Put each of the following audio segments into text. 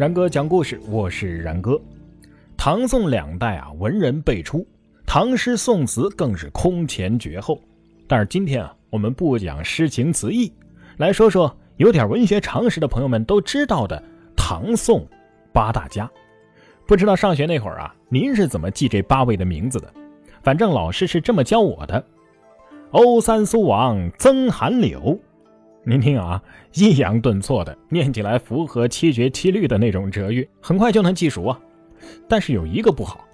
然哥讲故事，我是然哥。唐宋两代啊，文人辈出，唐诗宋词更是空前绝后。但是今天啊，我们不讲诗情词意，来说说有点文学常识的朋友们都知道的唐宋八大家。不知道上学那会儿啊，您是怎么记这八位的名字的？反正老师是这么教我的：欧三苏王曾韩柳。您听啊，抑扬顿挫的，念起来符合七绝七律的那种折韵，很快就能记熟啊。但是有一个不好，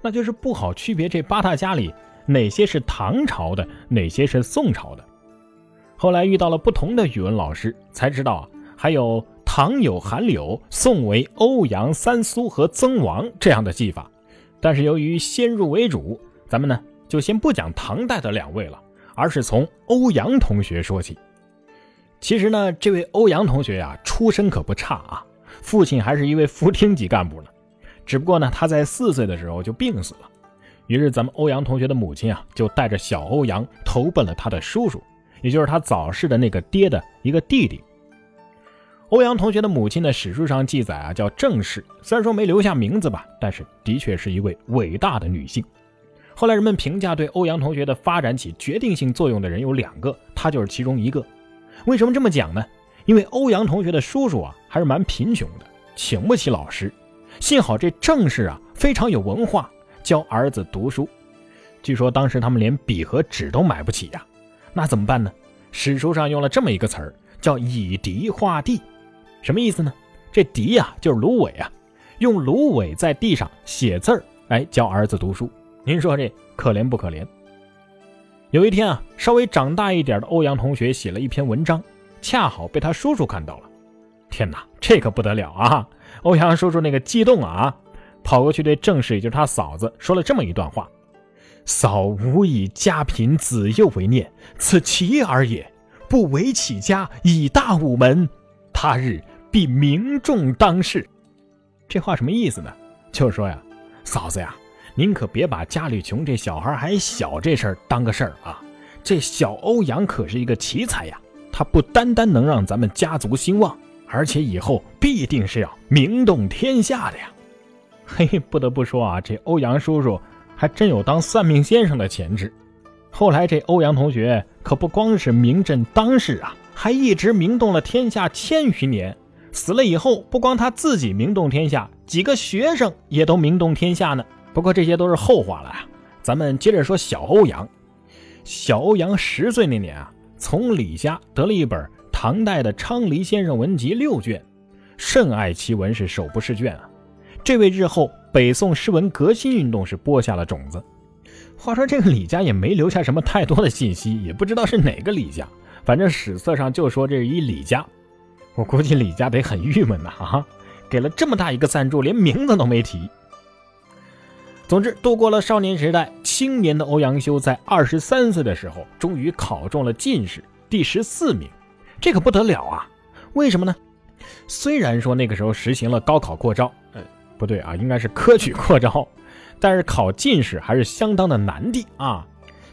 那就是不好区别这八大家里哪些是唐朝的，哪些是宋朝的。后来遇到了不同的语文老师，才知道啊，还有唐有韩柳，宋为欧阳三苏和曾王这样的记法。但是由于先入为主，咱们呢就先不讲唐代的两位了，而是从欧阳同学说起。其实呢，这位欧阳同学呀，出身可不差啊，父亲还是一位副厅级干部呢。只不过呢，他在四岁的时候就病死了。于是咱们欧阳同学的母亲啊，就带着小欧阳投奔了他的叔叔，也就是他早逝的那个爹的一个弟弟。欧阳同学的母亲呢，史书上记载啊，叫郑氏，虽然说没留下名字吧，但是的确是一位伟大的女性。后来人们评价对欧阳同学的发展起决定性作用的人有两个，他就是其中一个。为什么这么讲呢？因为欧阳同学的叔叔啊，还是蛮贫穷的，请不起老师。幸好这郑氏啊，非常有文化，教儿子读书。据说当时他们连笔和纸都买不起呀，那怎么办呢？史书上用了这么一个词儿，叫以笛画地，什么意思呢？这笛呀，就是芦苇啊，用芦苇在地上写字儿，哎，教儿子读书。您说这可怜不可怜？有一天啊，稍微长大一点的欧阳同学写了一篇文章，恰好被他叔叔看到了。天哪，这可不得了啊！欧阳叔叔那个激动啊，跑过去对郑氏，也就是他嫂子，说了这么一段话：“嫂无以家贫子幼为念，此其耳也。不为起家，以大吾门，他日必名重当世。”这话什么意思呢？就是说呀，嫂子呀。您可别把家里穷、这小孩还小这事儿当个事儿啊！这小欧阳可是一个奇才呀，他不单单能让咱们家族兴旺，而且以后必定是要名动天下的呀！嘿，不得不说啊，这欧阳叔叔还真有当算命先生的潜质。后来这欧阳同学可不光是名震当世啊，还一直名动了天下千余年。死了以后，不光他自己名动天下，几个学生也都名动天下呢。不过这些都是后话了，咱们接着说小欧阳。小欧阳十岁那年啊，从李家得了一本唐代的《昌黎先生文集》六卷，甚爱其文，是手不释卷啊。这为日后北宋诗文革新运动是播下了种子。话说这个李家也没留下什么太多的信息，也不知道是哪个李家，反正史册上就说这是一李家。我估计李家得很郁闷呐，哈，给了这么大一个赞助，连名字都没提。总之，度过了少年时代，青年的欧阳修在二十三岁的时候，终于考中了进士，第十四名，这可不得了啊！为什么呢？虽然说那个时候实行了高考扩招，呃，不对啊，应该是科举扩招，但是考进士还是相当的难的啊！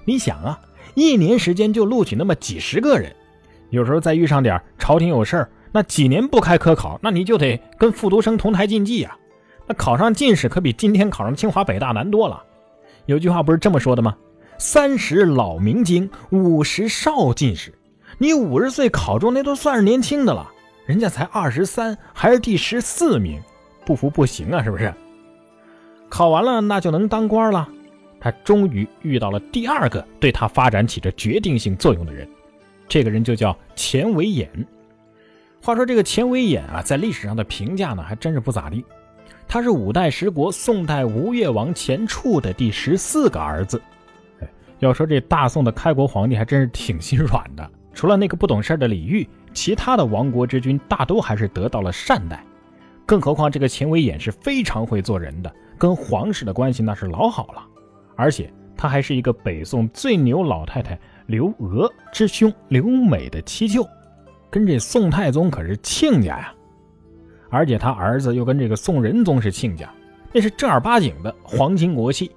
你想啊，一年时间就录取那么几十个人，有时候再遇上点朝廷有事儿，那几年不开科考，那你就得跟复读生同台竞技呀。那考上进士可比今天考上清华北大难多了。有句话不是这么说的吗？三十老明经，五十少进士。你五十岁考中，那都算是年轻的了。人家才二十三，还是第十四名，不服不行啊，是不是？考完了，那就能当官了。他终于遇到了第二个对他发展起着决定性作用的人，这个人就叫钱维演。话说这个钱维演啊，在历史上的评价呢，还真是不咋地。他是五代十国宋代吴越王钱俶的第十四个儿子。哎，要说这大宋的开国皇帝还真是挺心软的，除了那个不懂事的李煜，其他的亡国之君大都还是得到了善待。更何况这个钱维演是非常会做人的，跟皇室的关系那是老好了。而且他还是一个北宋最牛老太太刘娥之兄刘美的七舅，跟这宋太宗可是亲家呀。而且他儿子又跟这个宋仁宗是亲家，那是正儿八经的皇亲国戚，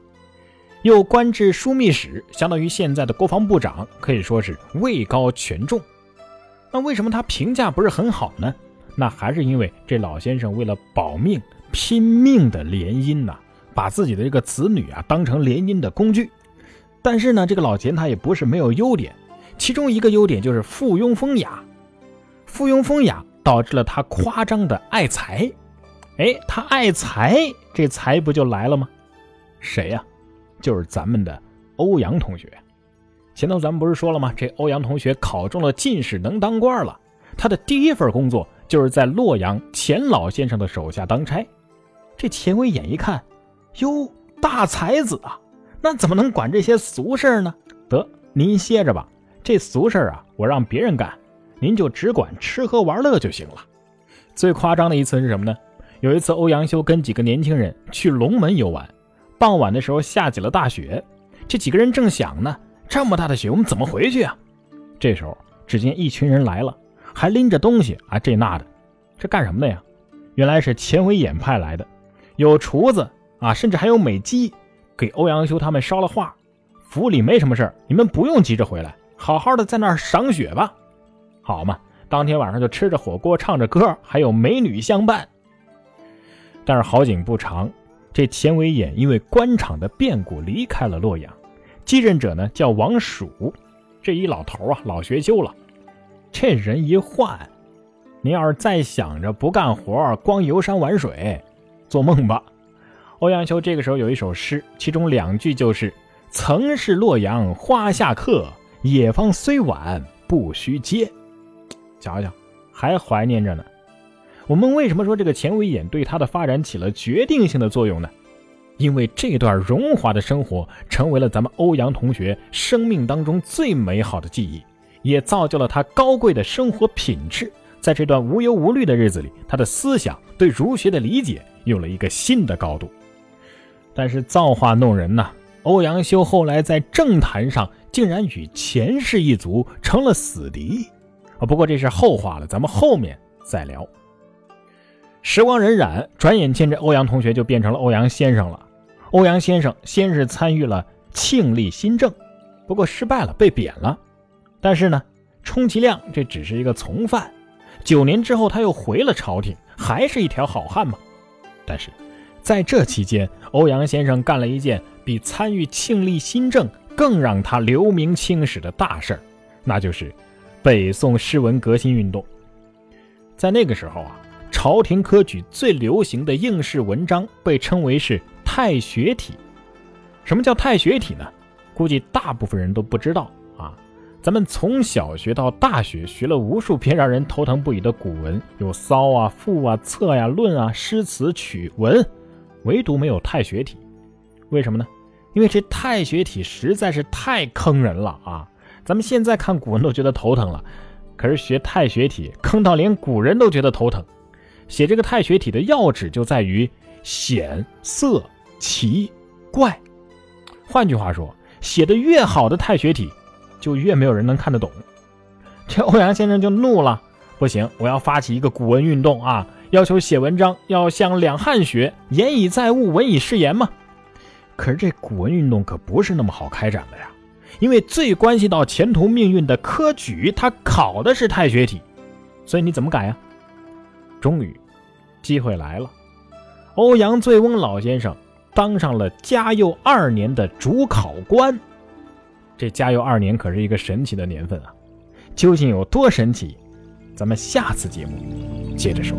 又官至枢密使，相当于现在的国防部长，可以说是位高权重。那为什么他评价不是很好呢？那还是因为这老先生为了保命，拼命的联姻呐，把自己的这个子女啊当成联姻的工具。但是呢，这个老钱他也不是没有优点，其中一个优点就是附庸风雅。附庸风雅导致了他夸张的爱财。哎，他爱财，这财不就来了吗？谁呀？就是咱们的欧阳同学。前头咱们不是说了吗？这欧阳同学考中了进士，能当官了。他的第一份工作就是在洛阳钱老先生的手下当差。这钱维演一看，哟，大才子啊！那怎么能管这些俗事呢？得，您歇着吧，这俗事啊，我让别人干，您就只管吃喝玩乐就行了。最夸张的一次是什么呢？有一次，欧阳修跟几个年轻人去龙门游玩，傍晚的时候下起了大雪。这几个人正想呢，这么大的雪，我们怎么回去啊？这时候，只见一群人来了，还拎着东西啊，这那的，这干什么的呀？原来是钱维演派来的，有厨子啊，甚至还有美姬，给欧阳修他们捎了话：府里没什么事你们不用急着回来，好好的在那儿赏雪吧。好嘛，当天晚上就吃着火锅，唱着歌，还有美女相伴。但是好景不长，这钱维演因为官场的变故离开了洛阳，继任者呢叫王曙，这一老头啊老学究了，这人一换，您要是再想着不干活，光游山玩水，做梦吧！欧阳修这个时候有一首诗，其中两句就是“曾是洛阳花下客，野芳虽晚不须嗟”，瞧瞧，还怀念着呢。我们为什么说这个钱维眼对他的发展起了决定性的作用呢？因为这段荣华的生活成为了咱们欧阳同学生命当中最美好的记忆，也造就了他高贵的生活品质。在这段无忧无虑的日子里，他的思想对儒学的理解有了一个新的高度。但是造化弄人呐，欧阳修后来在政坛上竟然与钱氏一族成了死敌啊！不过这是后话了，咱们后面再聊。时光荏苒，转眼间这欧阳同学就变成了欧阳先生了。欧阳先生先是参与了庆历新政，不过失败了，被贬了。但是呢，充其量这只是一个从犯。九年之后，他又回了朝廷，还是一条好汉嘛。但是在这期间，欧阳先生干了一件比参与庆历新政更让他留名青史的大事儿，那就是北宋诗文革新运动。在那个时候啊。朝廷科举最流行的应试文章被称为是太学体。什么叫太学体呢？估计大部分人都不知道啊。咱们从小学到大学，学了无数篇让人头疼不已的古文，有骚啊、赋啊、策呀、论啊、诗词曲文，唯独没有太学体。为什么呢？因为这太学体实在是太坑人了啊！咱们现在看古文都觉得头疼了，可是学太学体坑到连古人都觉得头疼。写这个太学体的要旨就在于显色奇怪，换句话说，写的越好的太学体，就越没有人能看得懂。这欧阳先生就怒了，不行，我要发起一个古文运动啊！要求写文章要向两汉学，言以载物，文以示言嘛。可是这古文运动可不是那么好开展的呀，因为最关系到前途命运的科举，它考的是太学体，所以你怎么改呀？终于，机会来了。欧阳醉翁老先生当上了嘉佑二年的主考官。这嘉佑二年可是一个神奇的年份啊！究竟有多神奇？咱们下次节目接着说。